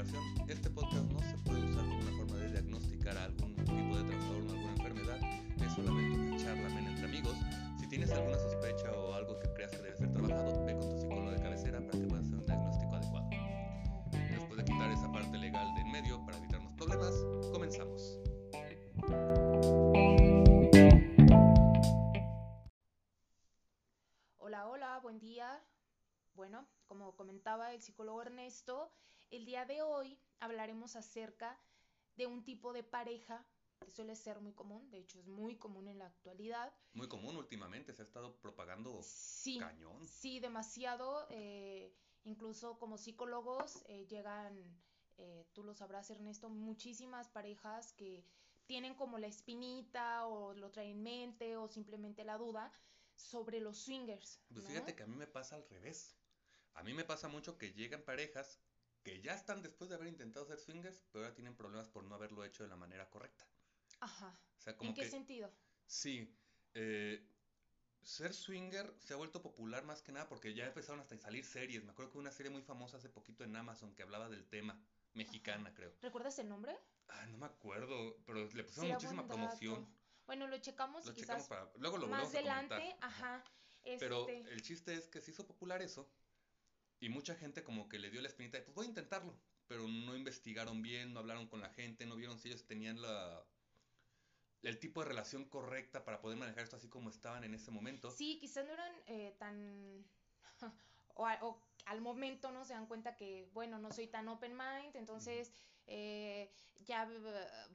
aclaración. Este podcast no se puede usar como una forma de diagnosticar algún tipo de trastorno, alguna enfermedad. Es solamente una charla entre amigos. Si tienes alguna sospecha o algo que creas que debe ser trabajado, ve con tu psicólogo de cabecera para que puedas hacer un diagnóstico adecuado. Después de quitar esa parte legal de en medio para evitarnos problemas, comenzamos. Hola, hola, buen día. Bueno, como comentaba el psicólogo Ernesto, el día de hoy hablaremos acerca de un tipo de pareja que suele ser muy común, de hecho es muy común en la actualidad. Muy común últimamente, se ha estado propagando Sí, cañón. sí, demasiado. eh, incluso como psicólogos eh, llegan, eh, tú lo sabrás Ernesto, muchísimas parejas que tienen como la espinita o lo traen en mente o simplemente la duda sobre los swingers, Pues ¿no? fíjate que a mí me pasa al revés. A mí me pasa mucho que llegan parejas que ya están después de haber intentado ser swingers, pero ahora tienen problemas por no haberlo hecho de la manera correcta. Ajá. O sea, como ¿En qué que sentido? sí, eh, ser swinger se ha vuelto popular más que nada porque ya empezaron hasta a salir series. Me acuerdo que hubo una serie muy famosa hace poquito en Amazon que hablaba del tema, mexicana creo. ¿Recuerdas el nombre? Ah, no me acuerdo, pero le pusieron muchísima promoción. Bueno, lo checamos Lo y checamos quizás para... Luego lo más volvemos a adelante, comentar. ajá. Pero Este, el chiste es que se hizo popular eso y mucha gente como que le dio la espinita de pues voy a intentarlo, pero no investigaron bien, no hablaron con la gente, no vieron si ellos tenían la el tipo de relación correcta para poder manejar esto así como estaban en ese momento. Sí, quizás no eran eh, tan... o, a- o al momento no se dan cuenta que, bueno, no soy tan open mind, entonces eh, ya eh,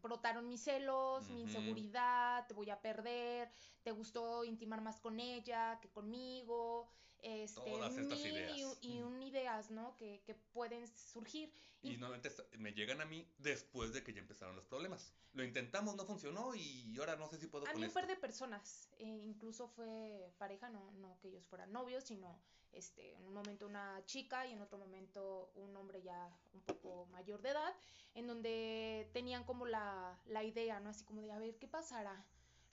brotaron mis celos, mi inseguridad, te voy a perder, te gustó intimar más con ella que conmigo, este, Todas estas mil y ideas. y, Ujú. un ideas, ¿no? Que, que pueden surgir. Y Y- normalmente me llegan a mí después de que ya empezaron los problemas. Lo intentamos, no funcionó y ahora no sé si puedo A mí un par de personas, eh, incluso fue pareja, no, no que ellos fueran novios, sino este, en un momento una chica y en otro momento un hombre ya un poco mayor de edad, en donde tenían como la, la idea, ¿no? Así como de, a ver, ¿qué pasará?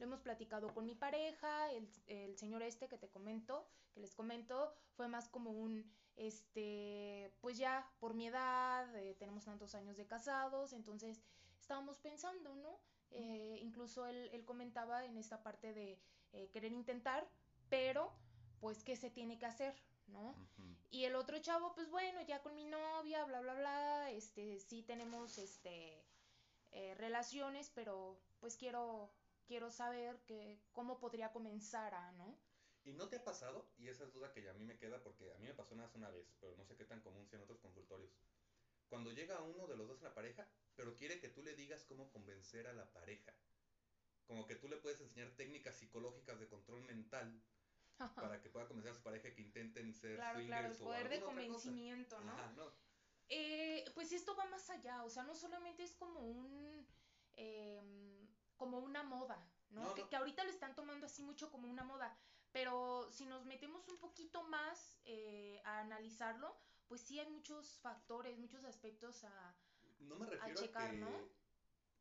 Lo hemos platicado con mi pareja, el, el señor este que te comento, que les comento, fue más como un, este, pues ya por mi edad, eh, tenemos tantos años de casados, entonces estábamos pensando, ¿no? Eh, incluso él, él comentaba en esta parte de eh, querer intentar, pero pues qué se tiene que hacer, ¿no? Y el otro chavo, pues bueno, ya con mi novia, bla, bla, bla, este, sí tenemos, este, eh, relaciones, pero pues quiero, quiero saber que cómo podría comenzar a, ¿no? ¿Y no te ha pasado? Y esa es duda que a mí me queda porque a mí me pasó nada más una vez, pero no sé qué tan común sea en otros consultorios. Cuando llega uno de los dos en la pareja, pero quiere que tú le digas cómo convencer a la pareja. Como que tú le puedes enseñar técnicas psicológicas de control mental para que pueda convencer a su pareja que intenten ser Claro, claro, el swingers o poder de convencimiento, ¿no? Ajá, no. Eh, pues esto va más allá, o sea, no solamente es como un, em, como una moda, ¿no? No, que, que ahorita lo están tomando así mucho como una moda, pero si nos metemos un poquito más eh, a analizarlo, pues sí hay muchos factores, muchos aspectos a... No me refiero a, checar, que ¿no?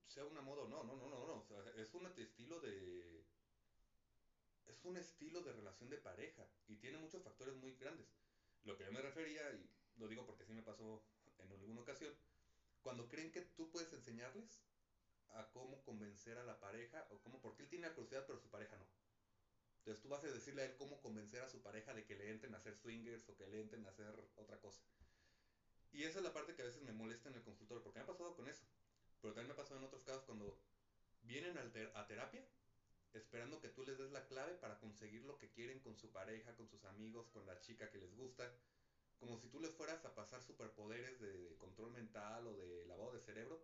sea una moda, no, no, no, no, no. O sea, es un estilo de. Es un estilo de relación de pareja y tiene muchos factores muy grandes. Lo que yo me refería, y lo digo porque sí me pasó en alguna ocasión, cuando creen que tú puedes enseñarles a cómo convencer a la pareja o cómo, porque él tiene la curiosidad pero su pareja no. Entonces tú vas a decirle a él cómo convencer a su pareja de que le entren a hacer swingers o que le entren a hacer otra cosa. Y esa es la parte que a veces me molesta en el consultorio, porque me ha pasado con eso. Pero también me ha pasado en otros casos cuando vienen ter- a terapia esperando que tú les des la clave para conseguir lo que quieren con su pareja, con sus amigos, con la chica que les gusta. Como si tú les fueras a pasar superpoderes de control mental o de lavado de cerebro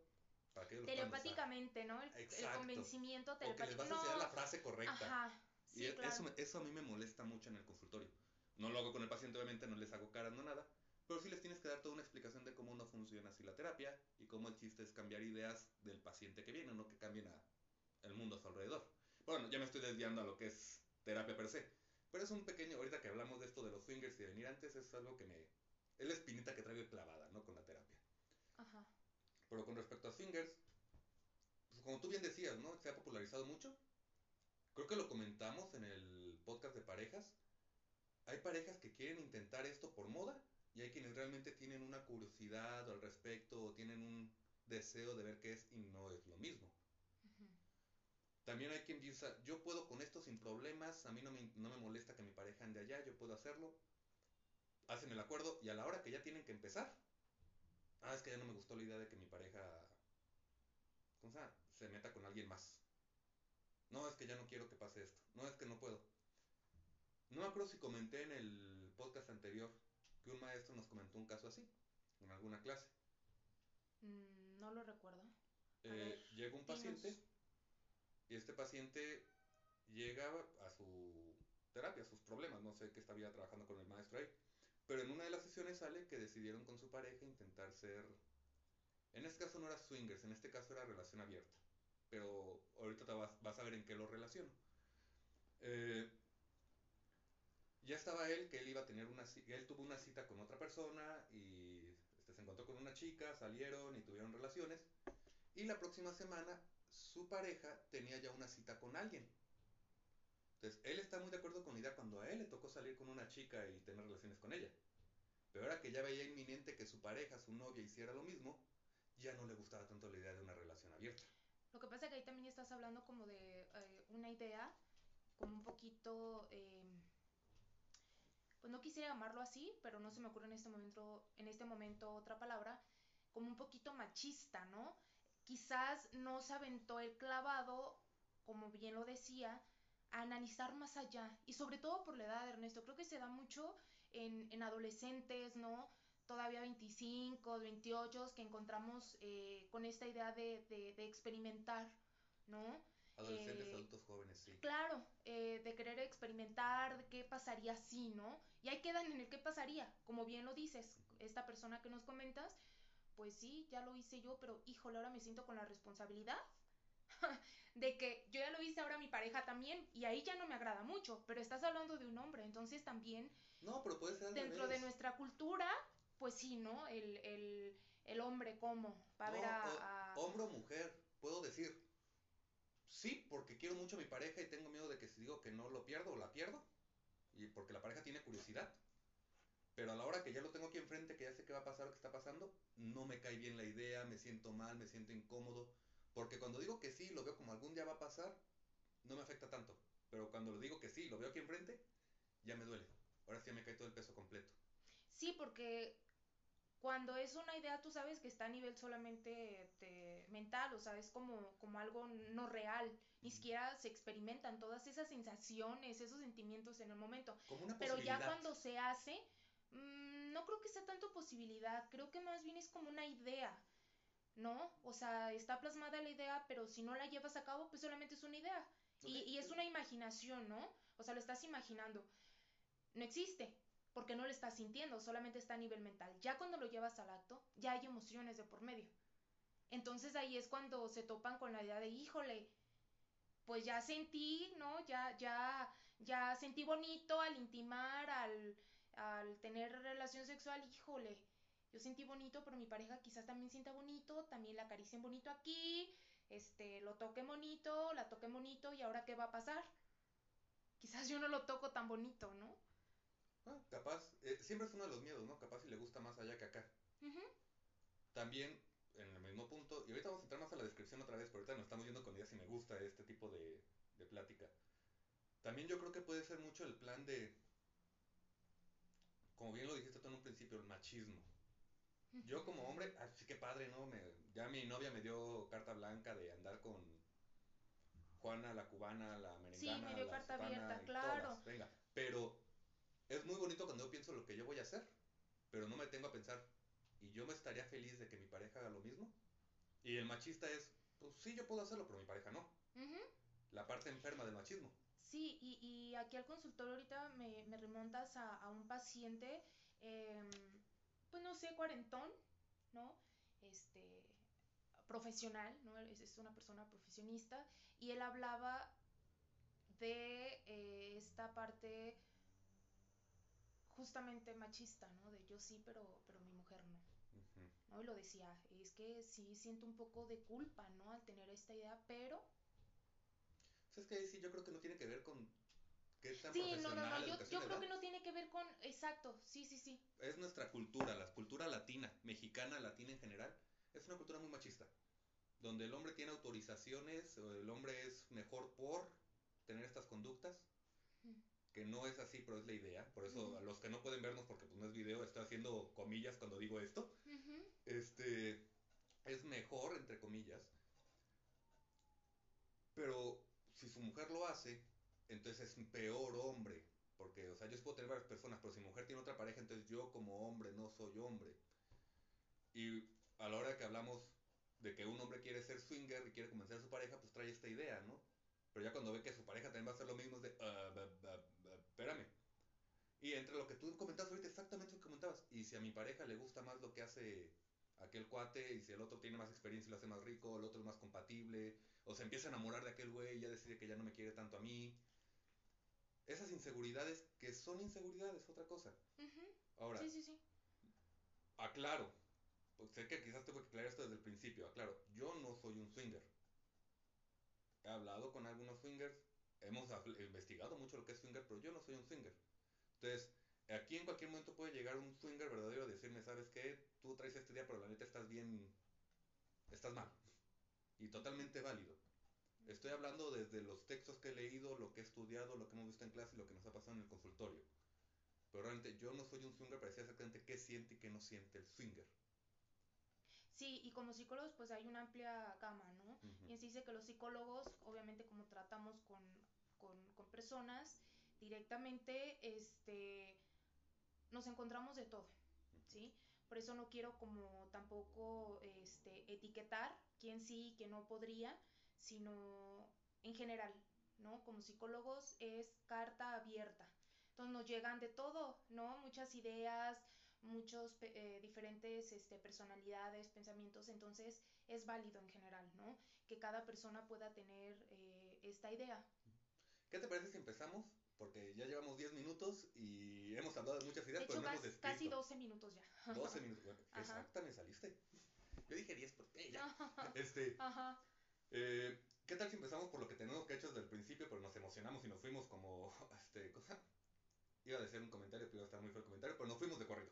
para. Telepáticamente, ¿no? El, el convencimiento O que les telepático. vas a enseñar No, la frase correcta. ajá, Y sí, e- claro. eso a mí me molesta mucho en el consultorio. No lo hago con el paciente, obviamente, no les hago caras, no nada. Pero sí les tienes que dar toda una explicación de cómo no funciona así la terapia y cómo el chiste es cambiar ideas del paciente que viene, no que cambien a el mundo a su alrededor. Bueno, ya me estoy desviando a lo que es terapia per se. Pero es un pequeño, ahorita que hablamos de esto de los swingers y de venir antes, es algo que me... Es la espinita que traigo clavada, ¿no? Con la terapia. Ajá. Pero con respecto a swingers, pues como tú bien decías, ¿no? Se ha popularizado mucho. Creo que lo comentamos en el podcast de parejas. hay parejas que quieren intentar esto por moda y hay quienes realmente tienen una curiosidad al respecto o tienen un deseo de ver qué es y no es lo mismo. También hay quien dice, yo puedo con esto sin problemas, a mí no me, no me molesta que mi pareja ande allá, yo puedo hacerlo. Hacen el acuerdo y a la hora que ya tienen que empezar, ah, es que ya no me gustó la idea de que mi pareja ¿cómo se, se meta con alguien más. No, es que ya no quiero que pase esto. No, es que no puedo. No me acuerdo si comenté en el podcast anterior que un maestro nos comentó un caso así, en alguna clase. Mm, no lo recuerdo. Eh, llega un paciente y este paciente llega a su terapia, a sus problemas. No sé qué estaba trabajando con el maestro ahí. Pero en una de las sesiones sale que decidieron con su pareja intentar ser... En este caso no era swingers, en este caso era relación abierta. Pero ahorita te vas, a ver en qué lo relaciono. Eh, ya estaba él, que él iba a tener una él tuvo una cita con otra persona y este, se encontró con una chica, salieron y tuvieron relaciones. Y la próxima semana su pareja tenía ya una cita con alguien. Entonces, él está muy de acuerdo con la idea cuando a él le tocó salir con una chica y tener relaciones con ella. Pero ahora que ya veía inminente que su pareja, su novia, hiciera lo mismo, ya no le gustaba tanto la idea de una relación abierta. Lo que pasa es que ahí también estás hablando como de eh, una idea como un poquito... Eh pues no quisiera llamarlo así, pero no se me ocurre en este momento, en este momento otra palabra, como un poquito machista, ¿no? Quizás no se aventó el clavado, como bien lo decía, a analizar más allá, y sobre todo por la edad de Ernesto, creo que se da mucho en, en adolescentes, ¿no? Todavía 25, 28, que encontramos eh, con esta idea de, de, de experimentar, ¿no? Adolescentes, eh, adultos jóvenes, sí. Claro, eh, de querer experimentar, qué pasaría si, ¿no? Y ahí quedan en el qué pasaría, como bien lo dices, esta persona que nos comentas, pues sí, ya lo hice yo, pero híjole, ahora me siento con la responsabilidad de que yo ya lo hice, ahora mi pareja también, y ahí ya no me agrada mucho, pero estás hablando de un hombre, entonces también... No, pero puede ser Dentro de nuestra cultura, pues sí, ¿no? El, el, el hombre como, va a ver a, a... Hombre o mujer, puedo decir, Sí, porque quiero mucho a mi pareja y tengo miedo de que si digo que no lo pierdo o la pierdo. Y porque la pareja tiene curiosidad. Pero a la hora que ya lo tengo aquí enfrente, que ya sé qué va a pasar o qué está pasando, no me cae bien la idea, me siento mal, me siento incómodo. Porque cuando digo que sí, lo veo como algún día va a pasar, no me afecta tanto. Pero cuando lo digo que sí, lo veo aquí enfrente, ya me duele. Ahora sí me cae todo el peso completo. Sí, porque cuando es una idea, tú sabes que está a nivel solamente mental, o sea, es como, como algo no real. Ni siquiera se experimentan todas esas sensaciones, esos sentimientos en el momento. Pero ya cuando se hace, mmm, no creo que sea tanto posibilidad, creo que más bien es como una idea, ¿no? O sea, está plasmada la idea, pero si no la llevas a cabo, pues solamente es una idea. Y, y es una imaginación, ¿no? O sea, lo estás imaginando. No existe, porque no lo estás sintiendo, solamente está a nivel mental. Ya cuando lo llevas al acto, ya hay emociones de por medio. Entonces ahí es cuando se topan con la idea de, híjole, pues ya sentí, ¿no? Ya, ya, ya sentí bonito al intimar, al, al tener relación sexual, híjole, yo sentí bonito, pero mi pareja quizás también sienta bonito, también la acaricien bonito aquí, este, lo toque bonito, la toque bonito, y ahora qué va a pasar? Quizás yo no lo toco tan bonito, ¿no? Ah, capaz, eh, siempre es uno de los miedos, ¿no? Capaz si le gusta más allá que acá. También, en el mismo punto, y ahorita vamos a entrar más a la descripción otra vez, pero ahorita nos estamos viendo con ideas si me gusta este tipo de, de plática. También yo creo que puede ser mucho el plan de, como bien lo dijiste tú en un principio, el machismo. Yo como hombre, así que padre, ¿no? Me, ya mi novia me dio carta blanca de andar con Juana, la cubana, la americana. Sí, me dio carta abierta, claro. Venga, pero es muy bonito cuando yo pienso lo que yo voy a hacer, pero no me tengo a pensar, ¿y yo me estaría feliz de que mi pareja haga lo mismo? Y el machista es, pues sí, yo puedo hacerlo, pero mi pareja no. La parte enferma del machismo. Sí, y, y aquí al consultorio ahorita me, me remontas a, a, un paciente, eh, pues no sé, cuarentón, ¿no? Este, profesional, ¿no? Es, es una persona profesionista, y él hablaba de eh, esta parte justamente machista, ¿no? De yo sí, pero, pero mi mujer no. ¿No? Y lo decía, es que sí siento un poco de culpa, ¿no? Al tener esta idea, pero... Es que sí, yo creo que no tiene que ver con qué tan Sí, no, no, no, yo, yo creo que no tiene que ver con, exacto, sí, sí, sí. Es nuestra cultura, la cultura latina, mexicana, latina en general, es una cultura muy machista, donde el hombre tiene autorizaciones, o el hombre es mejor por tener estas conductas, Mm. que no es así, pero es la idea. Por eso a los que no pueden vernos porque pues no es video, estoy haciendo comillas cuando digo esto. Este es mejor entre comillas. Pero si su mujer lo hace, entonces es un peor hombre, porque o sea, yo puedo tener varias personas, pero si mi mujer tiene otra pareja, entonces yo como hombre no soy hombre. Y a la hora que hablamos de que un hombre quiere ser swinger y quiere convencer a su pareja, pues trae esta idea, ¿no? Pero ya cuando ve que su pareja también va a hacer lo mismo, es de, "Ah, ba- ba- ba- espérame. Y entre lo que tú comentabas ahorita, exactamente lo que comentabas, y si a mi pareja le gusta más lo que hace aquel cuate, y si el otro tiene más experiencia y lo hace más rico, el otro es más compatible, o se empieza a enamorar de aquel güey y ya decide que ya no me quiere tanto a mí. Esas inseguridades que son inseguridades, otra cosa. Ahora, Sí, sí, sí. aclaro, pues sé que quizás tengo que aclarar esto desde el principio, aclaro, yo no soy un swinger. He hablado con algunos swingers, hemos investigado mucho lo que es swinger, pero yo no soy un swinger. Entonces, aquí en cualquier momento puede llegar un swinger verdadero a decirme, ¿sabes qué? Tú traes este día, pero la neta estás bien, estás mal. Y totalmente válido. Estoy hablando desde los textos que he leído, lo que he estudiado, lo que hemos visto en clase y lo que nos ha pasado en el consultorio. Pero realmente yo no soy un swinger para decir exactamente qué siente y qué no siente el swinger. Sí, y como psicólogos pues hay una amplia gama, ¿no? Ujú. Y se dice que los psicólogos, obviamente como tratamos con, con, con personas directamente, este, nos encontramos de todo, ¿sí? Por eso no quiero como tampoco este, etiquetar quién sí y quién no podría, sino en general, ¿no? Como psicólogos es carta abierta. Entonces nos llegan de todo, ¿no? Muchas ideas, muchos eh, diferentes este, personalidades, pensamientos, entonces es válido en general, ¿no? Que cada persona pueda tener eh, esta idea. ¿Qué te parece si empezamos? Porque ya llevamos 10 minutos y hemos hablado de muchas De ideas, hecho, pero no hemos descrito. casi 12 minutos ya. 12 minutos. Bueno, exacta me saliste. Yo dije 10 porque ya. Ajá. Este, Ajá. Eh, ¿qué tal si empezamos por lo que tenemos que hecho desde el principio, pero nos emocionamos y nos fuimos como, este, cosa? Iba a decir un comentario, pero iba a estar muy feo el comentario, pero nos fuimos de corrido.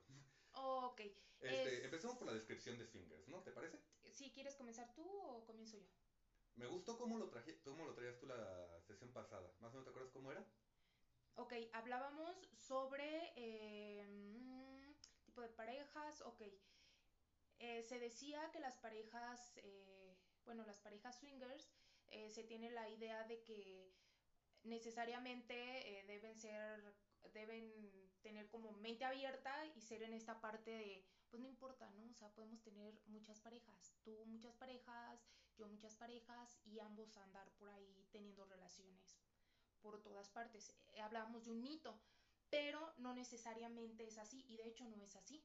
Ok. Este, Es- Empecemos por la descripción de swingers, ¿no? ¿Te parece? Si quieres comenzar tú o comienzo yo. Me gustó cómo lo, traje, cómo lo traías tú la sesión pasada. ¿Más o menos te acuerdas cómo era? Ok, hablábamos sobre eh, tipo de parejas. Ok, Eh, se decía que las parejas, eh, bueno, las parejas swingers, eh, se tiene la idea de que necesariamente eh, deben ser, deben tener como mente abierta y ser en esta parte de, pues no importa, ¿no? O sea, podemos tener muchas parejas, tú muchas parejas, yo muchas parejas y ambos andar por ahí teniendo relaciones por todas partes. Eh, Hablábamos de un mito, pero no necesariamente es así y de hecho no es así.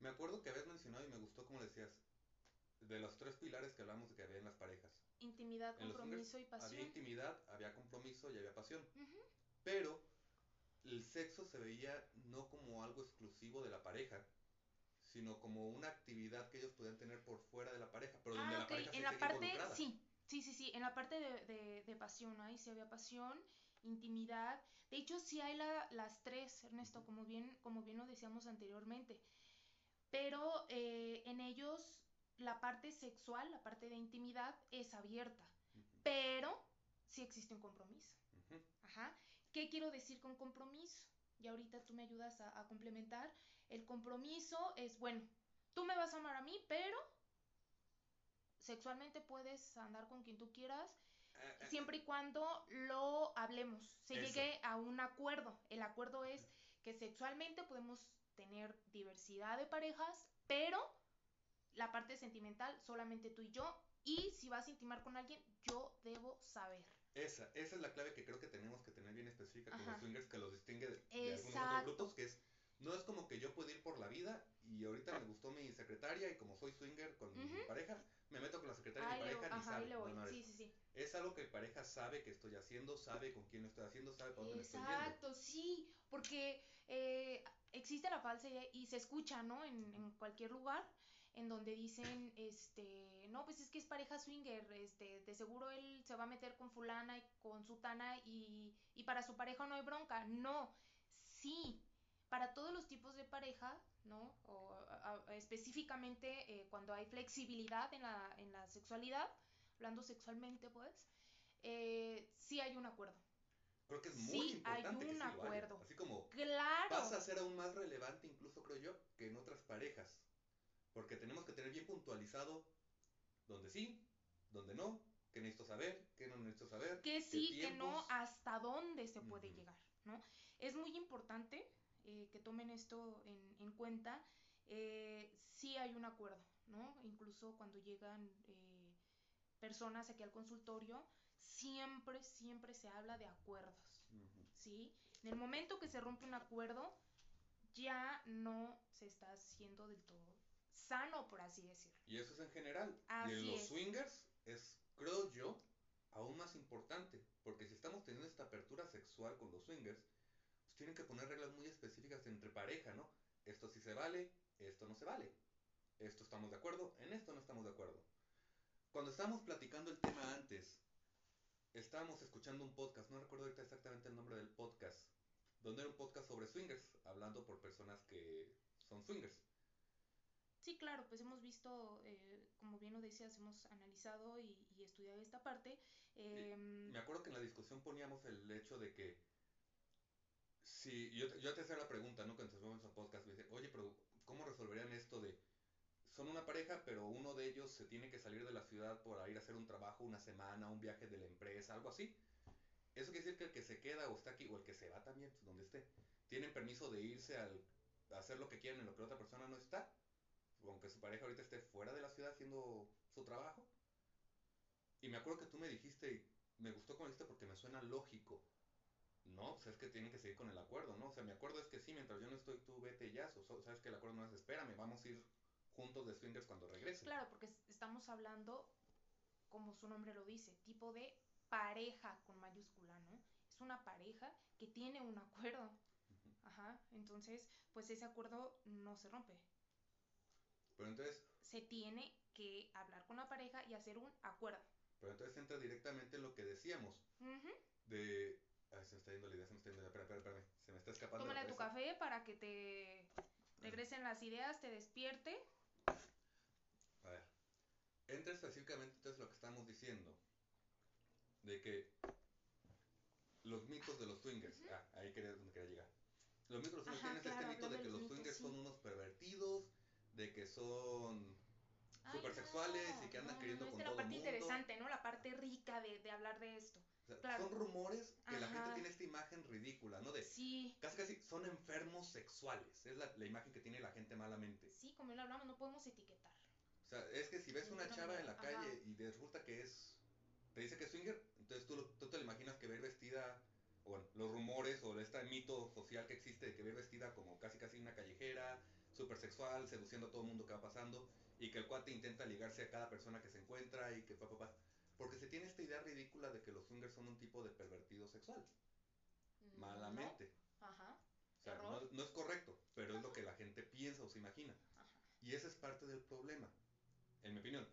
Me acuerdo que habías mencionado y me gustó como decías, de los tres pilares que hablamos de que había en las parejas. Intimidad, En compromiso y pasión. Había intimidad, había compromiso y había pasión. Ujú, Pero el sexo se veía no como algo exclusivo de la pareja, sino como una actividad que ellos podían tener por fuera de la pareja, pero donde Ah, la pareja en se la parte, sí, sí, sí, sí, en la parte de, de, de pasión, ahí sí había pasión, intimidad. De hecho, sí hay la, las tres, Ernesto, como bien, como bien lo decíamos anteriormente. Pero eh, en ellos la parte sexual, la parte de intimidad es abierta, pero sí existe un compromiso. ujú. Ajá. ¿Qué quiero decir con compromiso? Y ahorita tú me ayudas a, a complementar. El compromiso es, bueno, tú me vas a amar a mí, pero sexualmente puedes andar con quien tú quieras, Ah, ah, siempre y cuando lo hablemos, se Eso. llegue a un acuerdo. El acuerdo es que sexualmente podemos tener diversidad de parejas, pero la parte sentimental solamente tú y yo. Y si vas a intimar con alguien, yo debo saber. Esa, esa es la clave que creo que tenemos que tener bien específica con Ajá. los swingers que los distingue de, de algunos Exacto. otros grupos, que es, no es como que yo puedo ir por la vida y ahorita me gustó mi secretaria y como soy swinger con mi Ujú. pareja, me meto con la secretaria de mi pareja ahí sabe. No, Sí, sí, sí. Es algo que mi pareja sabe que estoy haciendo, sabe con quién lo estoy haciendo, sabe para dónde me estoy. Exacto, sí, porque eh, existe la falsa idea y se escucha, ¿no? En, en cualquier lugar, en donde dicen, este, no, pues es que es pareja swinger, este, de seguro él se va a meter con fulana y con sutana y, y para su pareja no hay bronca. No, sí, para todos los tipos de pareja, ¿no? O específicamente eh, cuando hay flexibilidad en la, en la sexualidad, hablando sexualmente, pues, eh, sí hay un acuerdo. Creo que es muy importante hay un acuerdo. Así como claro. pasa a ser aún más relevante, incluso creo yo, que en otras parejas. Porque tenemos que tener bien puntualizado dónde sí, dónde no, qué necesito saber, qué no necesito saber. Que sí, que no, hasta dónde se puede llegar, ¿no? Es muy importante eh, que tomen esto en, en cuenta. Eh, sí hay un acuerdo, ¿no? Incluso cuando llegan eh, personas aquí al consultorio, siempre, siempre se habla de acuerdos, ¿sí? En el momento que se rompe un acuerdo, ya no se está haciendo del todo sano, por así decirlo. Y eso es en general. y en los swingers es, creo yo, aún más importante, porque si estamos teniendo esta apertura sexual con los swingers, pues tienen que poner reglas muy específicas entre pareja, ¿no? Esto sí se vale, esto no se vale. Esto estamos de acuerdo, en esto no estamos de acuerdo. Cuando estábamos platicando el tema antes, estábamos escuchando un podcast, no recuerdo ahorita exactamente el nombre del podcast, donde era un podcast sobre swingers, hablando por personas que son swingers. Sí, claro, pues hemos visto, eh, como bien lo decías, hemos analizado y, estudiado esta parte. Em, me acuerdo que en la discusión poníamos el hecho de que, si yo, yo te hacía la pregunta, ¿no? Cuando en el podcast, me dice, oye, pero ¿cómo resolverían esto de son una pareja, pero uno de ellos se tiene que salir de la ciudad para ir a hacer un trabajo, una semana, un viaje de la empresa, algo así. Eso quiere decir que el que se queda o está aquí, o el que se va también, donde esté, tienen permiso de irse al, a hacer lo que quieren en lo que la otra persona no está, aunque su pareja ahorita esté fuera de la ciudad haciendo su trabajo. Y me acuerdo que tú me dijiste, y me gustó con esto porque me suena lógico. No, o sea, es que tienen que seguir con el acuerdo, ¿no? O sea, mi acuerdo es que sí, mientras yo no estoy, tú vete ya. O sabes que el acuerdo no es espérame, vamos a ir juntos de swingers cuando regresen. Claro, porque estamos hablando, como su nombre lo dice, tipo de pareja con mayúscula, ¿no? Es una pareja que tiene un acuerdo. Ajá, entonces, pues ese acuerdo no se rompe. Pero entonces... Se tiene que hablar con la pareja y hacer un acuerdo. Pero entonces entra directamente en lo que decíamos. De... Ay, se me está yendo la idea, se me está yendo la idea. Espera, espera, espera. Se me está escapando. Tómale tu café para que te regresen las ideas, te despierte a ver, entra específicamente entonces lo que estamos diciendo, de que los mitos de los swingers, ah, ahí quería, donde quería llegar. Los mitos de los swingers tienen este mito de que los swingers son unos pervertidos, de que son supersexuales y que andan queriendo con todo el mundo. la parte interesante, ¿no? La parte rica de, de hablar de esto. Son rumores que la gente tiene esta imagen ridícula, ¿no? De sí. casi casi son enfermos sexuales. Es la, la imagen que tiene la gente malamente. Sí, como lo hablamos, no podemos etiquetar. O sea, es que si ves una chava en la calle y resulta que es. Te dice que es swinger, entonces tú, tú te lo imaginas que ver vestida. O bueno, los rumores o este mito social que existe de que ver vestida como casi casi una callejera, súper sexual, seduciendo a todo el mundo que va pasando. Y que el cuate intenta ligarse a cada persona que se encuentra y que papá. Pa, porque se tiene esta idea ridícula de que los swingers son un tipo de pervertido sexual. Mm, Malamente. Ajá. O sea, no, no, es correcto, pero es lo que la gente piensa o se imagina. Ajá. Y ese es parte del problema en mi opinión,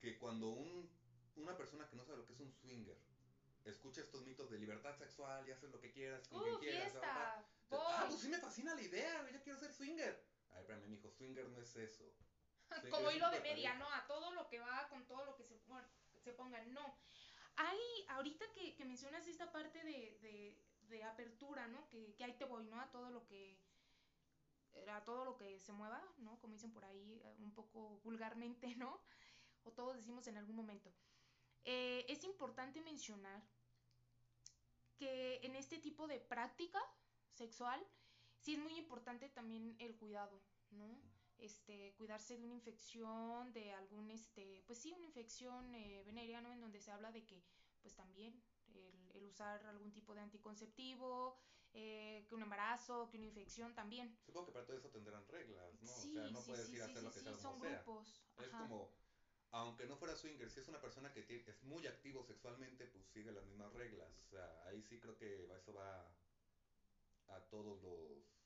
que cuando un, una persona que no sabe lo que es un swinger escucha estos mitos de libertad sexual y haces lo que quieras con quien quieras, fiesta, ah, pues sí me fascina la idea, yo quiero ser swinger. Ay, espérame, hijo, swinger no es eso. Como hilo de media, ¿no? A todo lo que va, con todo lo que se, se ponga, no. Hay, ahorita que, que mencionas esta parte de, de, de apertura, ¿no? Que, que ahí te voy, ¿no? A todo lo que a todo lo que se mueva, ¿no? Como dicen por ahí eh, un poco vulgarmente, ¿no? O todos decimos en algún momento. Eh, es importante mencionar que en este tipo de práctica sexual sí es muy importante también el cuidado, ¿no? Este, cuidarse de una infección, de algún, este, pues sí, una infección eh, venérea, ¿no? En donde se habla de que, pues también, el, usar algún tipo de anticonceptivo, eh, que un embarazo, que una infección también. Supongo que para todo eso tendrán reglas, ¿no? o sea, no puedes ir a hacer lo que sea son grupos. Es como, aunque no fuera swinger, si es una persona que es muy activo sexualmente, pues sigue las mismas reglas. O sea, ahí sí creo que eso va a todos los...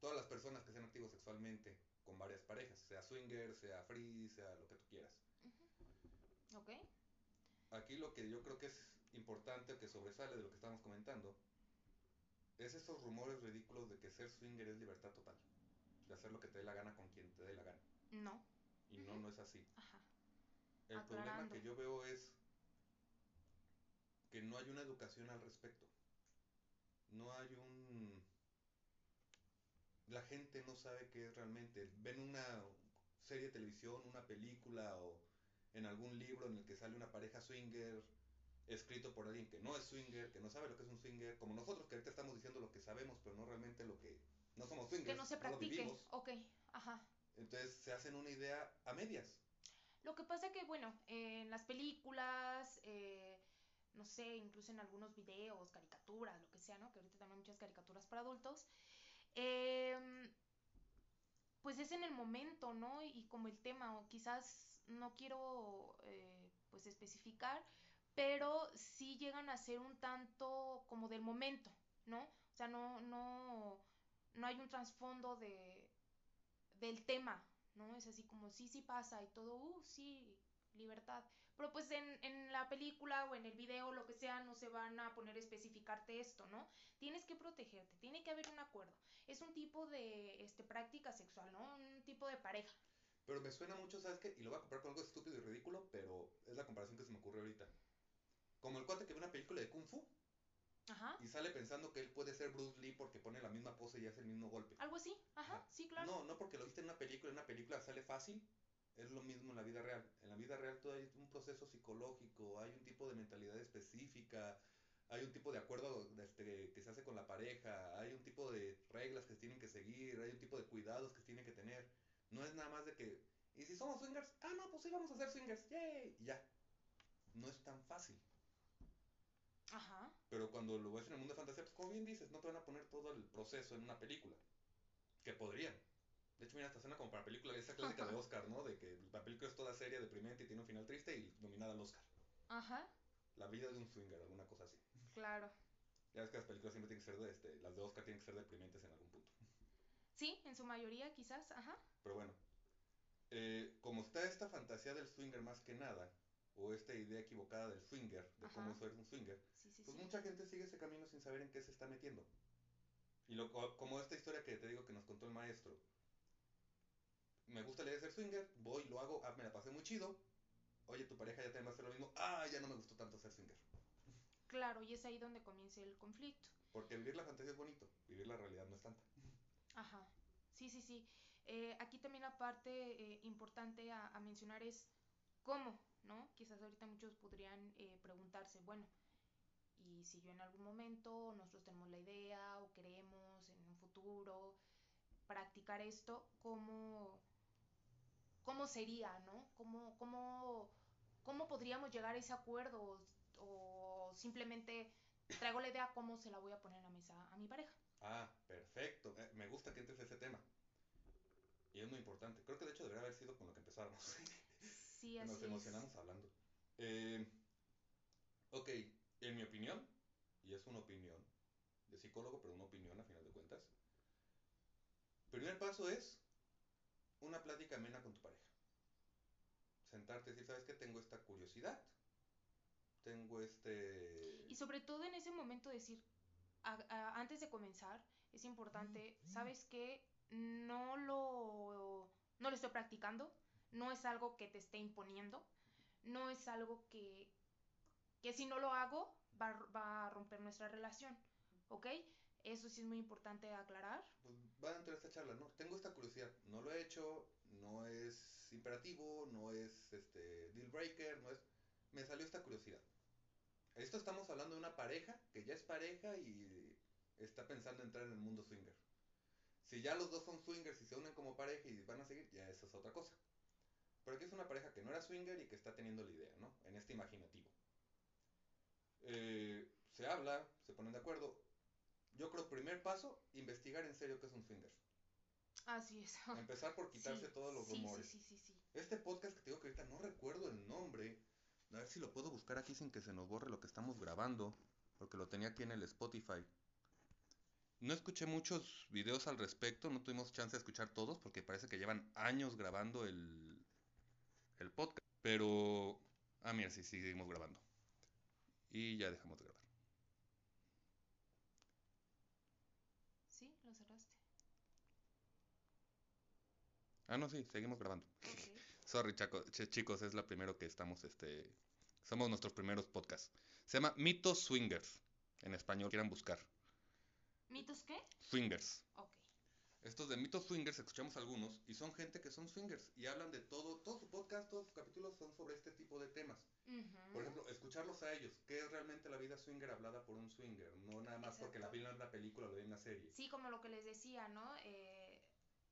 Todas las personas que sean activos sexualmente con varias parejas, sea swinger, sea free, sea lo que tú quieras. Ok. Aquí lo que yo creo que es importante, que sobresale de lo que estamos comentando, es esos rumores ridículos de que ser swinger es libertad total. De hacer lo que te dé la gana con quien te dé la gana. No. Y no, no es así. Ajá. El problema que yo veo es que no hay una educación al respecto. No hay un... La gente no sabe qué es realmente. Ven una serie de televisión, una película o en algún libro en el que sale una pareja swinger escrito por alguien que no es swinger, que no sabe lo que es un swinger, como nosotros que ahorita estamos diciendo lo que sabemos, pero no realmente lo que... No somos swingers. Que no se practique. ok. Ajá. Entonces se hacen una idea a medias. Lo que pasa que, bueno, en las películas, eh, no sé, incluso en algunos videos, caricaturas, lo que sea, ¿no? Que ahorita también hay muchas caricaturas para adultos. em, pues es en el momento, ¿no? Y como el tema, o quizás no quiero, eh, pues, especificar, pero sí llegan a ser un tanto como del momento, ¿no? O sea, no, no, no hay un trasfondo de, del tema, ¿no? Es así como, sí, sí pasa y todo, uh, sí, libertad. Pero pues en, en la película o en el video, lo que sea, no se van a poner a especificarte esto, ¿no? Tienes que protegerte, tiene que haber un acuerdo. Es un tipo de este, práctica sexual, ¿no? Un tipo de pareja. Pero me suena mucho, ¿sabes qué? Y lo voy a comparar con algo estúpido y ridículo, pero es la comparación que se me ocurre ahorita. Como el cuate que ve una película de Kung Fu Ajá. y sale pensando que él puede ser Bruce Lee porque pone la misma pose y hace el mismo golpe. Algo así, ajá, Ajá. sí, claro. No, no porque lo viste en una película, en una película sale fácil. Es lo mismo en la vida real. En la vida real todo hay un proceso psicológico, hay un tipo de mentalidad específica, hay un tipo de acuerdo este, que se hace con la pareja, hay un tipo de reglas que se tienen que seguir, hay un tipo de cuidados que se tienen que tener. No es nada más de que, ¿y si somos swingers? Ah, no, pues sí vamos a ser swingers, yay, y ya. No es tan fácil. Ajá. Pero cuando lo ves en el mundo de fantasía, pues como bien dices, no te van a poner todo el proceso en una película. Que podrían. De hecho, mira, esta escena como para película, esa clásica de Oscar, ¿no? De que la película es toda seria, deprimente y tiene un final triste y nominada al Oscar. Ajá, La vida de un swinger, alguna cosa así. claro. Ya ves que las películas siempre tienen que ser, de, este, las de Oscar tienen que ser deprimentes en algún punto. Sí, en su mayoría quizás, ajá. Pero bueno, eh, como está esta fantasía del swinger más que nada, o esta idea equivocada del swinger, de cómo Ajá. es ser un swinger, Sí, sí, pues sí. mucha gente sigue ese camino sin saber en qué se está metiendo. Y lo, co- como esta historia que te digo que nos contó el maestro. Me gusta leer ser swinger, voy, lo hago, ah, me la pasé muy chido. Oye, tu pareja ya también va a hacer lo mismo. Ah, ya no me gustó tanto ser swinger. Claro, y es ahí donde comienza el conflicto. Porque vivir la fantasía es bonito, vivir la realidad no es tanta. Ajá, sí, sí, sí. Eh, aquí también la parte eh, importante a, a mencionar es cómo, ¿no? Quizás ahorita muchos podrían eh, preguntarse, bueno, y si yo en algún momento nosotros tenemos la idea o queremos en un futuro practicar esto, ¿cómo, cómo sería, ¿no? ¿Cómo, cómo, cómo podríamos llegar a ese acuerdo o, o simplemente traigo la idea cómo se la voy a poner en la mesa a mi pareja? Ah, perfecto. Eh, me gusta que entres a ese tema. Y es muy importante. Creo que de hecho debería haber sido con lo que empezáramos. Sí, así Nos es. emocionamos hablando. Eh, ok, en mi opinión, y es una opinión de psicólogo, pero una opinión a final de cuentas. Primer paso es una plática amena con tu pareja. Sentarte y decir, ¿sabes qué? Tengo esta curiosidad. Tengo este... Y sobre todo en ese momento decir, a- a- antes de comenzar, es importante, ¿sabes qué? No lo, no lo estoy practicando, no es algo que te esté imponiendo, no es algo que, que si no lo hago va, va a romper nuestra relación, ¿ok? Eso sí es muy importante aclarar. Va esta charla, ¿no? Tengo esta curiosidad. No lo he hecho, no es imperativo, no es este deal breaker, no es... Me salió esta curiosidad. Esto estamos hablando de una pareja que ya es pareja y está pensando entrar en el mundo swinger. Si ya los dos son swingers y se unen como pareja y van a seguir, ya eso es otra cosa. Pero aquí es una pareja que no era swinger y que está teniendo la idea, ¿no? En este imaginativo. Eh, se habla, se ponen de acuerdo. Yo creo, primer paso, investigar en serio qué es un swinger. Así es. Empezar por quitarse Sí, todos los sí, rumores. Sí, sí, sí, sí. Este podcast que te digo que ahorita no recuerdo el nombre. A ver si lo puedo buscar aquí sin que se nos borre lo que estamos grabando. Porque lo tenía aquí en el Spotify. No escuché muchos videos al respecto, no tuvimos chance de escuchar todos porque parece que llevan años grabando el, el podcast. Pero, ah, mira, sí, seguimos grabando. Y ya dejamos de grabar. Sí, lo cerraste. Ah, no, sí, seguimos grabando. Sorry, chaco, chicos, es la primero que estamos, este, somos nuestros primeros podcasts. Se llama Mitos Swingers, en español, quieran buscar. ¿Mitos qué? Swingers. Ok. Estos de Mitos Swingers, escuchamos algunos, y son gente que son swingers, y hablan de todo, todo su podcast, todos sus capítulos son sobre este tipo de temas. Por ejemplo, escucharlos a ellos, ¿qué es realmente la vida swinger hablada por un swinger? No nada más porque la vieron en una película o la en una serie. Sí, como lo que les decía, ¿no? Eh,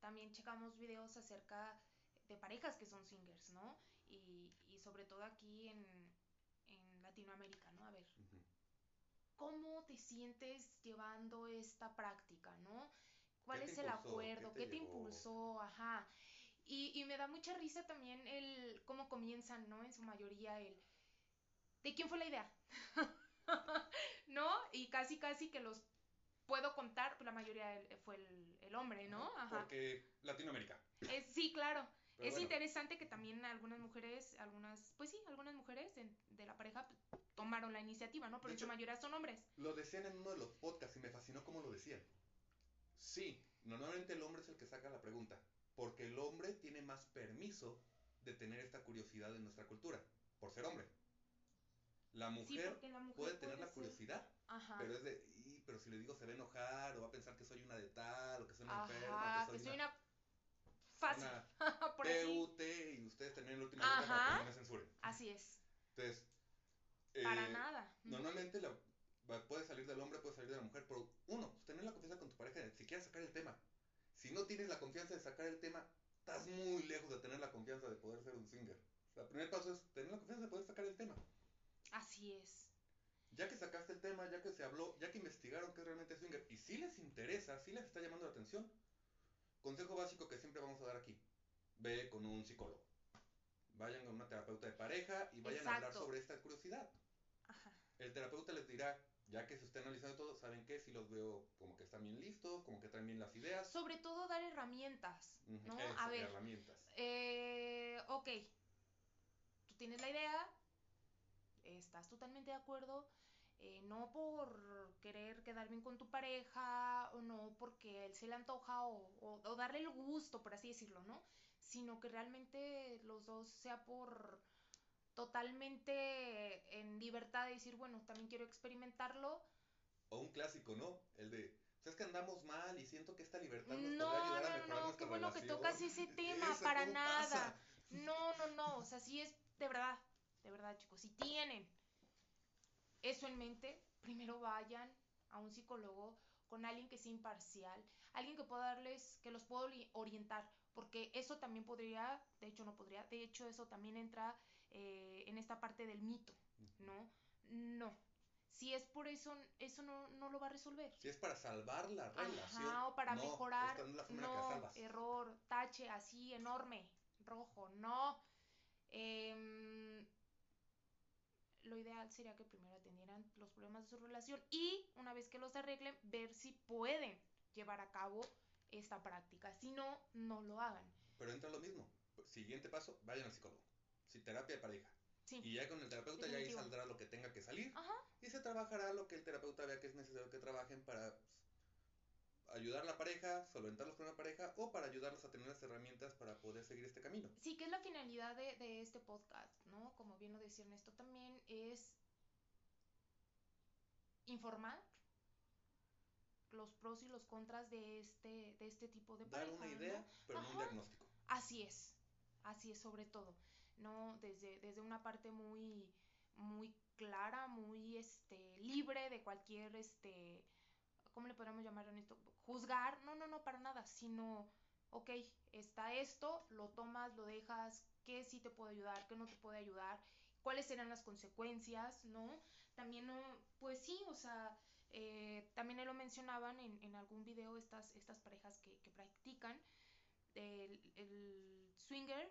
también checamos videos acerca de parejas que son swingers, ¿no? Y, y sobre todo aquí en, en Latinoamérica, ¿no? A ver. ¿cómo te sientes llevando esta práctica, ¿no? ¿Cuál ¿Qué te es el impulsó? acuerdo? ¿Qué ¿Qué te te, llevó? impulsó? Ajá. Y, y me da mucha risa también el cómo comienzan, ¿no? En su mayoría el ¿de quién fue la idea? ¿No? Y casi casi que los puedo contar, la mayoría el- fue el, el hombre, ¿no? Ajá. Porque Latinoamérica. Es- sí, claro. Pero es bueno, interesante que también algunas mujeres, algunas, pues sí, algunas mujeres de la pareja tomaron la iniciativa, ¿no? Pero en su mayoría son hombres. Lo decían en uno de los podcasts y me fascinó cómo lo decían. Sí, normalmente el hombre es el que saca la pregunta, porque el hombre tiene más permiso de tener esta curiosidad en nuestra cultura, por ser hombre. La mujer porque la mujer puede tener la curiosidad, Ajá. pero es de, "Y, pero si le digo se va a enojar, o va a pensar que soy una de tal, o que soy una enferma, Ajá, que que soy una, una fácil, una por así. PUT, y ustedes tener la última letra para que no me censuren. Así es. Entonces, Para eh, nada. Normalmente la, puede salir del hombre, puede salir de la mujer, pero uno, pues, tener la confianza con tu pareja de si quieres sacar el tema. Si no tienes la confianza de sacar el tema, estás muy lejos de tener la confianza de poder ser un swinger. O sea, el primer paso es tener la confianza de poder sacar el tema. Así es. Ya que sacaste el tema, ya que se habló, ya que investigaron qué es realmente swinger, y si les interesa, si les está llamando la atención, consejo básico que siempre vamos a dar aquí, ve con un psicólogo. Vayan con una terapeuta de pareja y vayan a hablar Exacto. sobre esta curiosidad. Ajá. El terapeuta les dirá, ya que se está analizando todo, ¿saben qué? Si los veo como que están bien listos, como que traen bien las ideas. Sobre todo dar herramientas, ¿no? eso, A ver, herramientas. eh, ok, tú tienes la idea, estás totalmente de acuerdo, eh, no por querer quedar bien con tu pareja, o no porque él se le antoja, o, o- o darle el gusto, por así decirlo, ¿no? Sino que realmente los dos sea por totalmente en libertad de decir, bueno, también quiero experimentarlo. O un clásico, ¿no? El de, ¿sabes que andamos mal y siento que esta libertad nos No, podría ayudar a no, mejorar no, qué bueno que relación"? tocas ese tema, para ¿cómo nada. pasa? No, no, no, o sea, sí es de verdad, de verdad, chicos, si tienen eso en mente, primero vayan a un psicólogo con alguien que sea imparcial, alguien que pueda darles, que los pueda ori- orientar, porque eso también podría, de hecho no podría, de hecho eso también entra eh, en esta parte del mito, ¿no? No. Si es por eso, eso no, no lo va a resolver. Si es para salvar la relación. Ajá, o para no, mejorar. es la que error, tache así enorme, rojo, no. Em, lo ideal sería que primero atendieran los problemas de su relación y una vez que los arreglen, ver si pueden llevar a cabo esta práctica. Si no, no lo hagan. Pero entra lo mismo. Siguiente paso, vayan al psicólogo. Si terapia de pareja. Sí. Y ya con el terapeuta ya ahí saldrá lo que tenga que salir. Ajá. Y se trabajará lo que el terapeuta vea que es necesario que trabajen para ayudar a la pareja, solventar los problemas de la pareja o para ayudarlos a tener las herramientas para poder seguir este camino. Sí, que es la finalidad de, de este podcast, ¿no? Como bien lo decía Ernesto también, es informar los pros y los contras de este, de este tipo de Dar pareja, una ¿no? idea, pero no un diagnóstico. Así es, así es sobre todo, ¿no? Desde, desde una parte muy, muy clara, muy este, libre de cualquier, este, ¿cómo le podríamos llamar en esto? Juzgar, no, no, no, para nada, sino, ok, está esto, lo tomas, lo dejas, qué sí te puede ayudar, qué no te puede ayudar, cuáles serán las consecuencias, ¿no? También, no, pues sí, o sea, eh, también lo mencionaban en, en algún video estas, estas parejas que, que practican el, el swinger,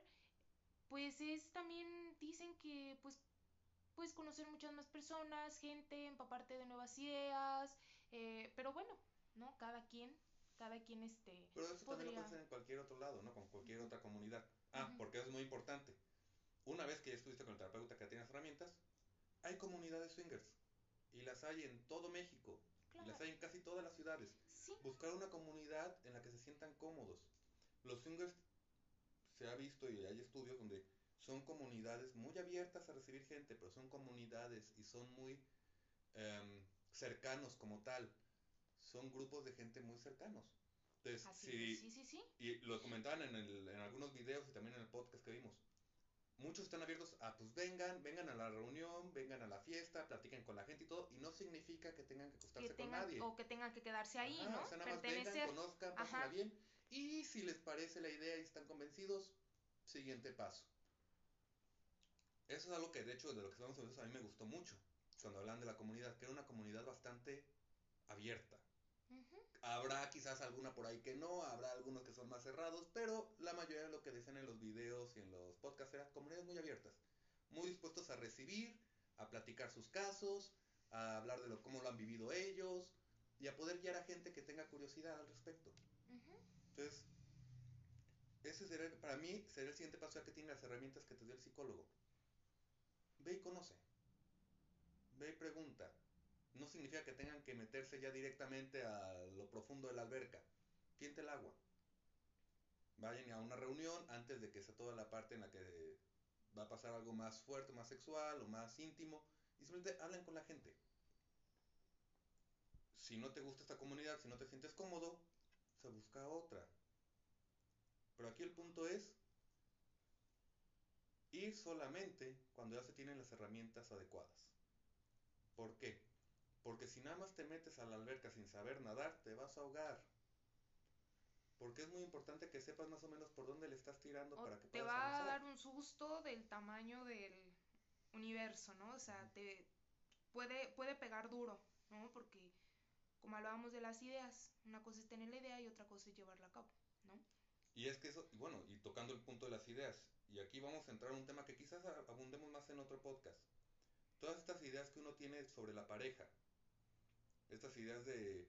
pues es también, dicen que pues puedes conocer muchas más personas, gente, empaparte de nuevas ideas, eh, pero bueno, ¿no? Cada quien, cada quien este... Pero eso también lo podría- puede hacer en cualquier otro lado, ¿no? Con cualquier otra comunidad. Ah, porque eso es muy importante. Una vez que ya estuviste con el terapeuta que tiene las herramientas, hay comunidades swingers. Y las hay en todo México. Y las hay en casi todas las ciudades. sí, Buscar una comunidad en la que se sientan cómodos. Los swingers se ha visto y hay estudios donde son comunidades muy abiertas a recibir gente, pero son comunidades y son muy em, cercanos como tal. Son grupos de gente muy cercanos. Entonces, así si, sí, sí, sí. y lo comentaban en, el, en algunos videos y también en el podcast que vimos. Muchos están abiertos a, pues vengan, vengan a la reunión, vengan a la fiesta, platiquen con la gente y todo, y no significa que tengan que acostarse Que con nadie. o que tengan que quedarse ahí, Ajá, ¿no? O sea, nada más Pertenecer. vengan, conozcan, pásenla bien, y si les parece la idea y están convencidos, siguiente paso. Eso es algo que, de hecho, de lo que estamos hablando, a mí me gustó mucho, cuando hablan de la comunidad, que era una comunidad bastante abierta. Habrá quizás alguna por ahí que no, habrá algunos que son más cerrados, pero la mayoría de lo que decían en los videos y en los podcasts era comunidades muy abiertas, muy dispuestos a recibir, a platicar sus casos, a hablar de lo, cómo lo han vivido ellos y a poder guiar a gente que tenga curiosidad al respecto. Entonces, ese sería, el- para mí, sería el siguiente paso ya que tiene las herramientas que te dio el psicólogo. Ve y conoce. Ve y pregunta. No significa que tengan que meterse ya directamente a lo profundo de la alberca. Tiente el agua. Vayan a una reunión antes de que sea toda la parte en la que va a pasar algo más fuerte, más sexual o más íntimo. Y simplemente hablen con la gente. Si no te gusta esta comunidad, si no te sientes cómodo, se busca otra. Pero aquí el punto es ir solamente cuando ya se tienen las herramientas adecuadas. ¿Por qué? Porque si nada más te metes a la alberca sin saber nadar, te vas a ahogar. Porque es muy importante que sepas más o menos por dónde le estás tirando O para que te puedas va a dar un susto del tamaño del universo, ¿no? O sea, te puede, puede pegar duro, ¿no? Porque como hablábamos de las ideas, una cosa es tener la idea y otra cosa es llevarla a cabo, ¿no? Y es que eso, y bueno, y tocando el punto de las ideas, y aquí vamos a entrar a un tema que quizás abundemos más en otro podcast. Todas estas ideas que uno tiene sobre la pareja, estas ideas de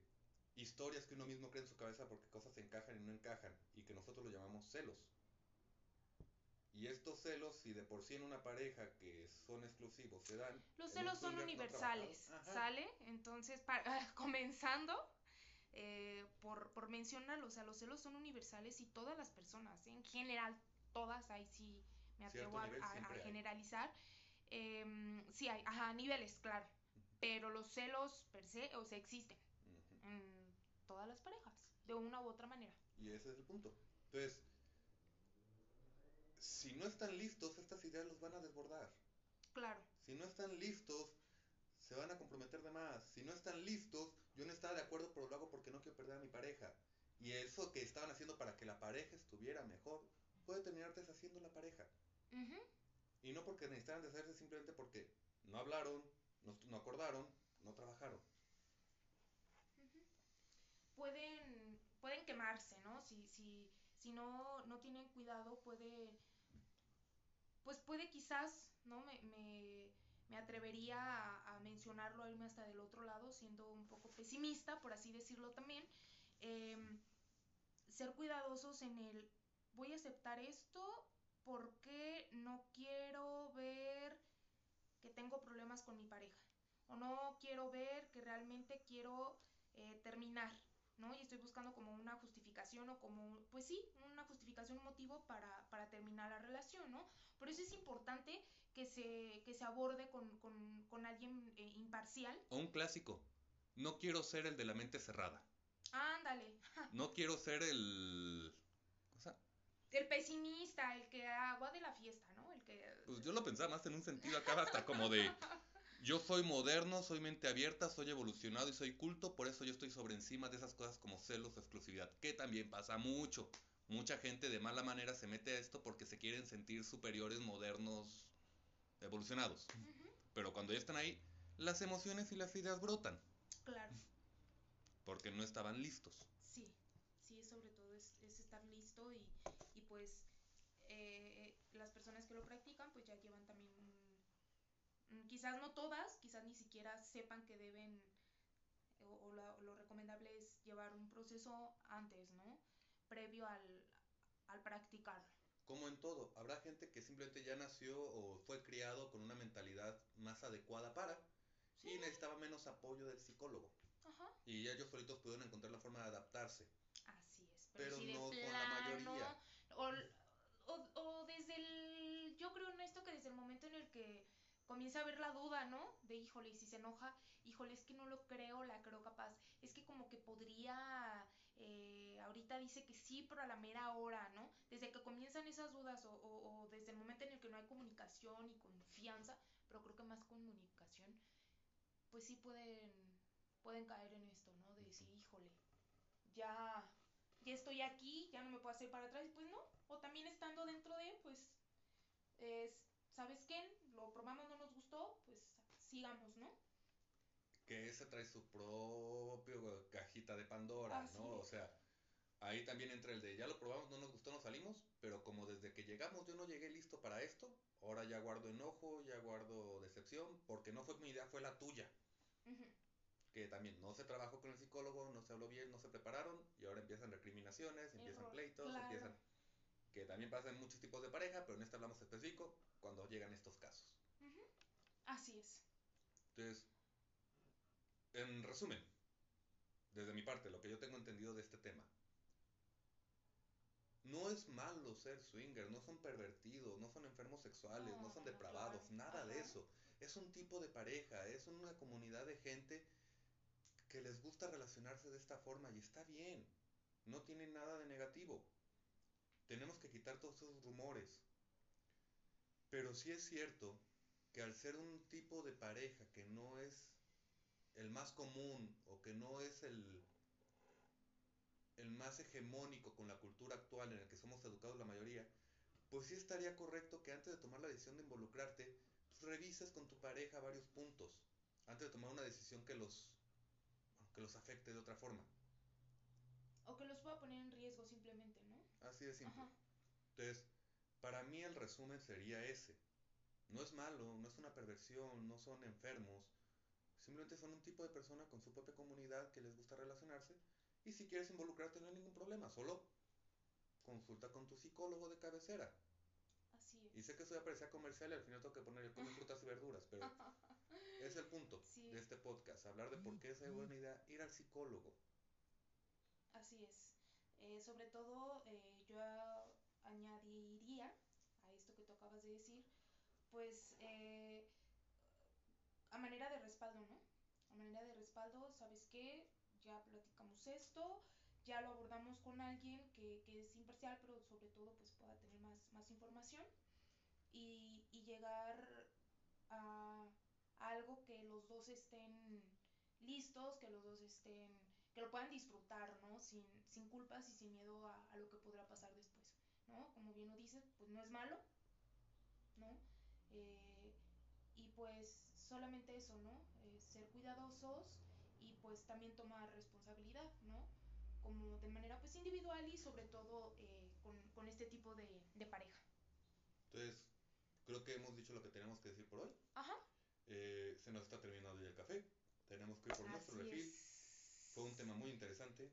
historias que uno mismo cree en su cabeza porque cosas encajan y no encajan, y que nosotros lo llamamos celos. Y estos celos, si de por sí en una pareja que son exclusivos se dan... Los celos son no universales, ajá, ¿sale? Entonces, para, comenzando eh, por, por mencionarlo, o sea, los celos son universales y todas las personas, en general, todas, ahí sí me atrevo a, a- a generalizar. em, sí hay, ajá, niveles, claro, pero los celos per se, o sea, existen en todas las parejas, de una u otra manera. Y ese es el punto. Entonces, si no están listos, estas ideas los van a desbordar. Claro, Si no están listos, se van a comprometer de más. Si no están listos, yo no estaba de acuerdo, pero lo hago porque no quiero perder a mi pareja. Y eso que estaban haciendo para que la pareja estuviera mejor, puede terminar deshaciendo la pareja. ujú, Y no porque necesitaran deshacerse, simplemente porque no hablaron, no, no acordaron, no trabajaron. pueden, pueden quemarse, ¿no? Si, si, si no, no tienen cuidado, puede, pues puede quizás, ¿no? Me, me, me atrevería a, a mencionarlo, a irme hasta del otro lado, siendo un poco pesimista, por así decirlo también. em, ser cuidadosos en el, voy a aceptar esto porque no quiero ver que tengo problemas con mi pareja. O no quiero ver que realmente quiero eh, terminar, ¿no? Y estoy buscando como una justificación o como, pues sí, una justificación, un motivo para, para terminar la relación, ¿no? Por eso es importante que se, que se aborde con, con, con alguien eh, imparcial. O un clásico. No quiero ser el de la mente cerrada. Ándale, No quiero ser el... o sea, el pesimista, el que agua de la fiesta, ¿no? Que... Pues yo lo pensaba más en un sentido acá hasta como de yo soy moderno, soy mente abierta, soy evolucionado y soy culto, por eso yo estoy sobre encima de esas cosas como celos o exclusividad, que también pasa mucho. Mucha gente de mala manera se mete a esto porque se quieren sentir superiores, modernos, evolucionados. Pero cuando ya están ahí, las emociones y las ideas brotan, claro. porque no estaban listos. Sí, sí, sobre todo es, es estar listo y, y pues eh, las personas que lo practican pues ya llevan también un- quizás no todas, quizás ni siquiera sepan que deben o, lo recomendable es llevar un proceso antes, ¿no? Previo al, al practicar. Como en todo, habrá gente que simplemente ya nació o fue criado con una mentalidad más adecuada para y necesitaba menos apoyo del psicólogo. Ajá. Y ellos solitos pudieron encontrar la forma de adaptarse. Así es. Pero, no con la mayoría. O, o, o desde el... Yo creo en esto que desde el momento en el que comienza a haber la duda, ¿no? De, híjole, y si se enoja, híjole, es que no lo creo, la creo capaz. Es que como que podría, eh, ahorita dice que sí, pero a la mera hora, ¿no? Desde que comienzan esas dudas o, o, desde el momento en el que no hay comunicación y confianza, pero creo que más comunicación, pues sí pueden, pueden caer en esto, ¿no? De decir, híjole, ya, ya estoy aquí, ya no me puedo hacer para atrás, pues no. O también estando dentro de, pues, es ¿sabes qué? Lo probamos, no nos gustó, pues sigamos, ¿no? Que ese trae su propio cajita de Pandora, ¿no? O sea, ahí también entra el de ya lo probamos, no nos gustó, no salimos, pero como desde que llegamos yo no llegué listo para esto, ahora ya guardo enojo, ya guardo decepción, porque no fue mi idea, fue la tuya. Que también no se trabajó con el psicólogo, no se habló bien, no se prepararon, y ahora empiezan recriminaciones, empiezan pleitos, empiezan que también pasa en muchos tipos de pareja, pero en este hablamos específico cuando llegan estos casos. Así es. Entonces, en resumen, desde mi parte, lo que yo tengo entendido de este tema, no es malo ser swinger, no son pervertidos, no son enfermos sexuales, no, son depravados, nada de eso. Es un tipo de pareja, es una comunidad de gente que les gusta relacionarse de esta forma y está bien, no tiene nada de negativo. Tenemos que quitar todos esos rumores. Pero sí es cierto que al ser un tipo de pareja que no es el más común o que no es el, el más hegemónico con la cultura actual en el que somos educados la mayoría, pues sí estaría correcto que antes de tomar la decisión de involucrarte, pues revises con tu pareja varios puntos, antes de tomar una decisión que los, que los afecte de otra forma. O que los pueda poner en riesgo simplemente, ¿no? Así de simple. Entonces, para mí el resumen sería ese. No es malo, no es una perversión, no son enfermos. Simplemente son un tipo de persona con su propia comunidad que les gusta relacionarse. Y si quieres involucrarte no hay ningún problema, solo consulta con tu psicólogo de cabecera. Así es. Y sé que soy a comercial y al final tengo que poner comer frutas y verduras, pero es el punto de este podcast, hablar de por qué es buena idea ir al psicólogo. Así es. Eh, sobre todo, eh, yo añadiría a esto que tú acabas de decir, pues eh, a manera de respaldo, ¿no? A manera de respaldo, ¿sabes qué? Ya platicamos esto, ya lo abordamos con alguien que, que es imparcial, pero sobre todo pues pueda tener más, más información y, y llegar a, a algo que los dos estén listos, que los dos estén que lo puedan disfrutar, ¿no? Sin, sin culpas y sin miedo a, lo que podrá pasar después, ¿no? Como bien lo dices, pues no es malo, ¿no? Eh, y pues solamente eso, ¿no? Eh, ser cuidadosos y pues también tomar responsabilidad, ¿no? Como de manera pues individual y sobre todo eh, con, con, este tipo de, de, pareja. Entonces, creo que hemos dicho lo que tenemos que decir por hoy. Ajá. Se nos está terminando ya el café. Tenemos que ir por nuestro refil. Fue un tema muy interesante.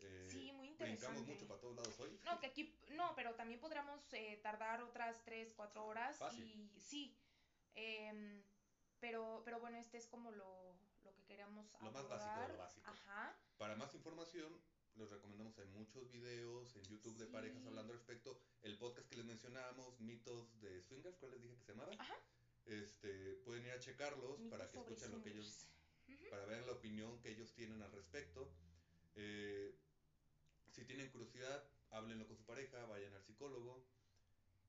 Eh, sí, muy interesante. Brincamos mucho para todos lados hoy. No, que aquí, no, pero también podríamos eh, tardar otras 3, 4 horas. Y sí, eh, pero, pero bueno, este es como lo, lo que queríamos Lo más básico de lo básico. Ajá. Para más información, les recomendamos, hay muchos videos en YouTube de parejas hablando al respecto. El podcast que les mencionábamos, mitos de swingers, ¿cuál les dije que se llamaba? Ajá. Este, pueden ir a checarlos para que escuchen lo que ellos para ver la opinión que ellos tienen al respecto. Eh, si tienen curiosidad, háblenlo con su pareja, vayan al psicólogo.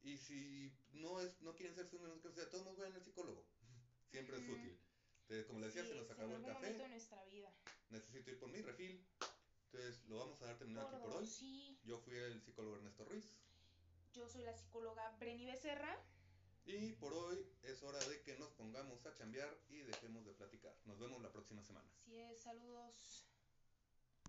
Y si no es no quieren ser su curiosidad, todos nos vayan al psicólogo. Siempre es útil. Entonces, como les decía, se nos acabó el café. De nuestra vida. Necesito ir por mi refil. Entonces, lo vamos a dar terminado aquí por hoy. Yo fui el psicólogo Ernesto Ruiz. Yo soy la psicóloga Breni Becerra. Y por hoy es hora de que nos pongamos a chambear y dejemos de platicar. Nos vemos la próxima semana. Así es, saludos.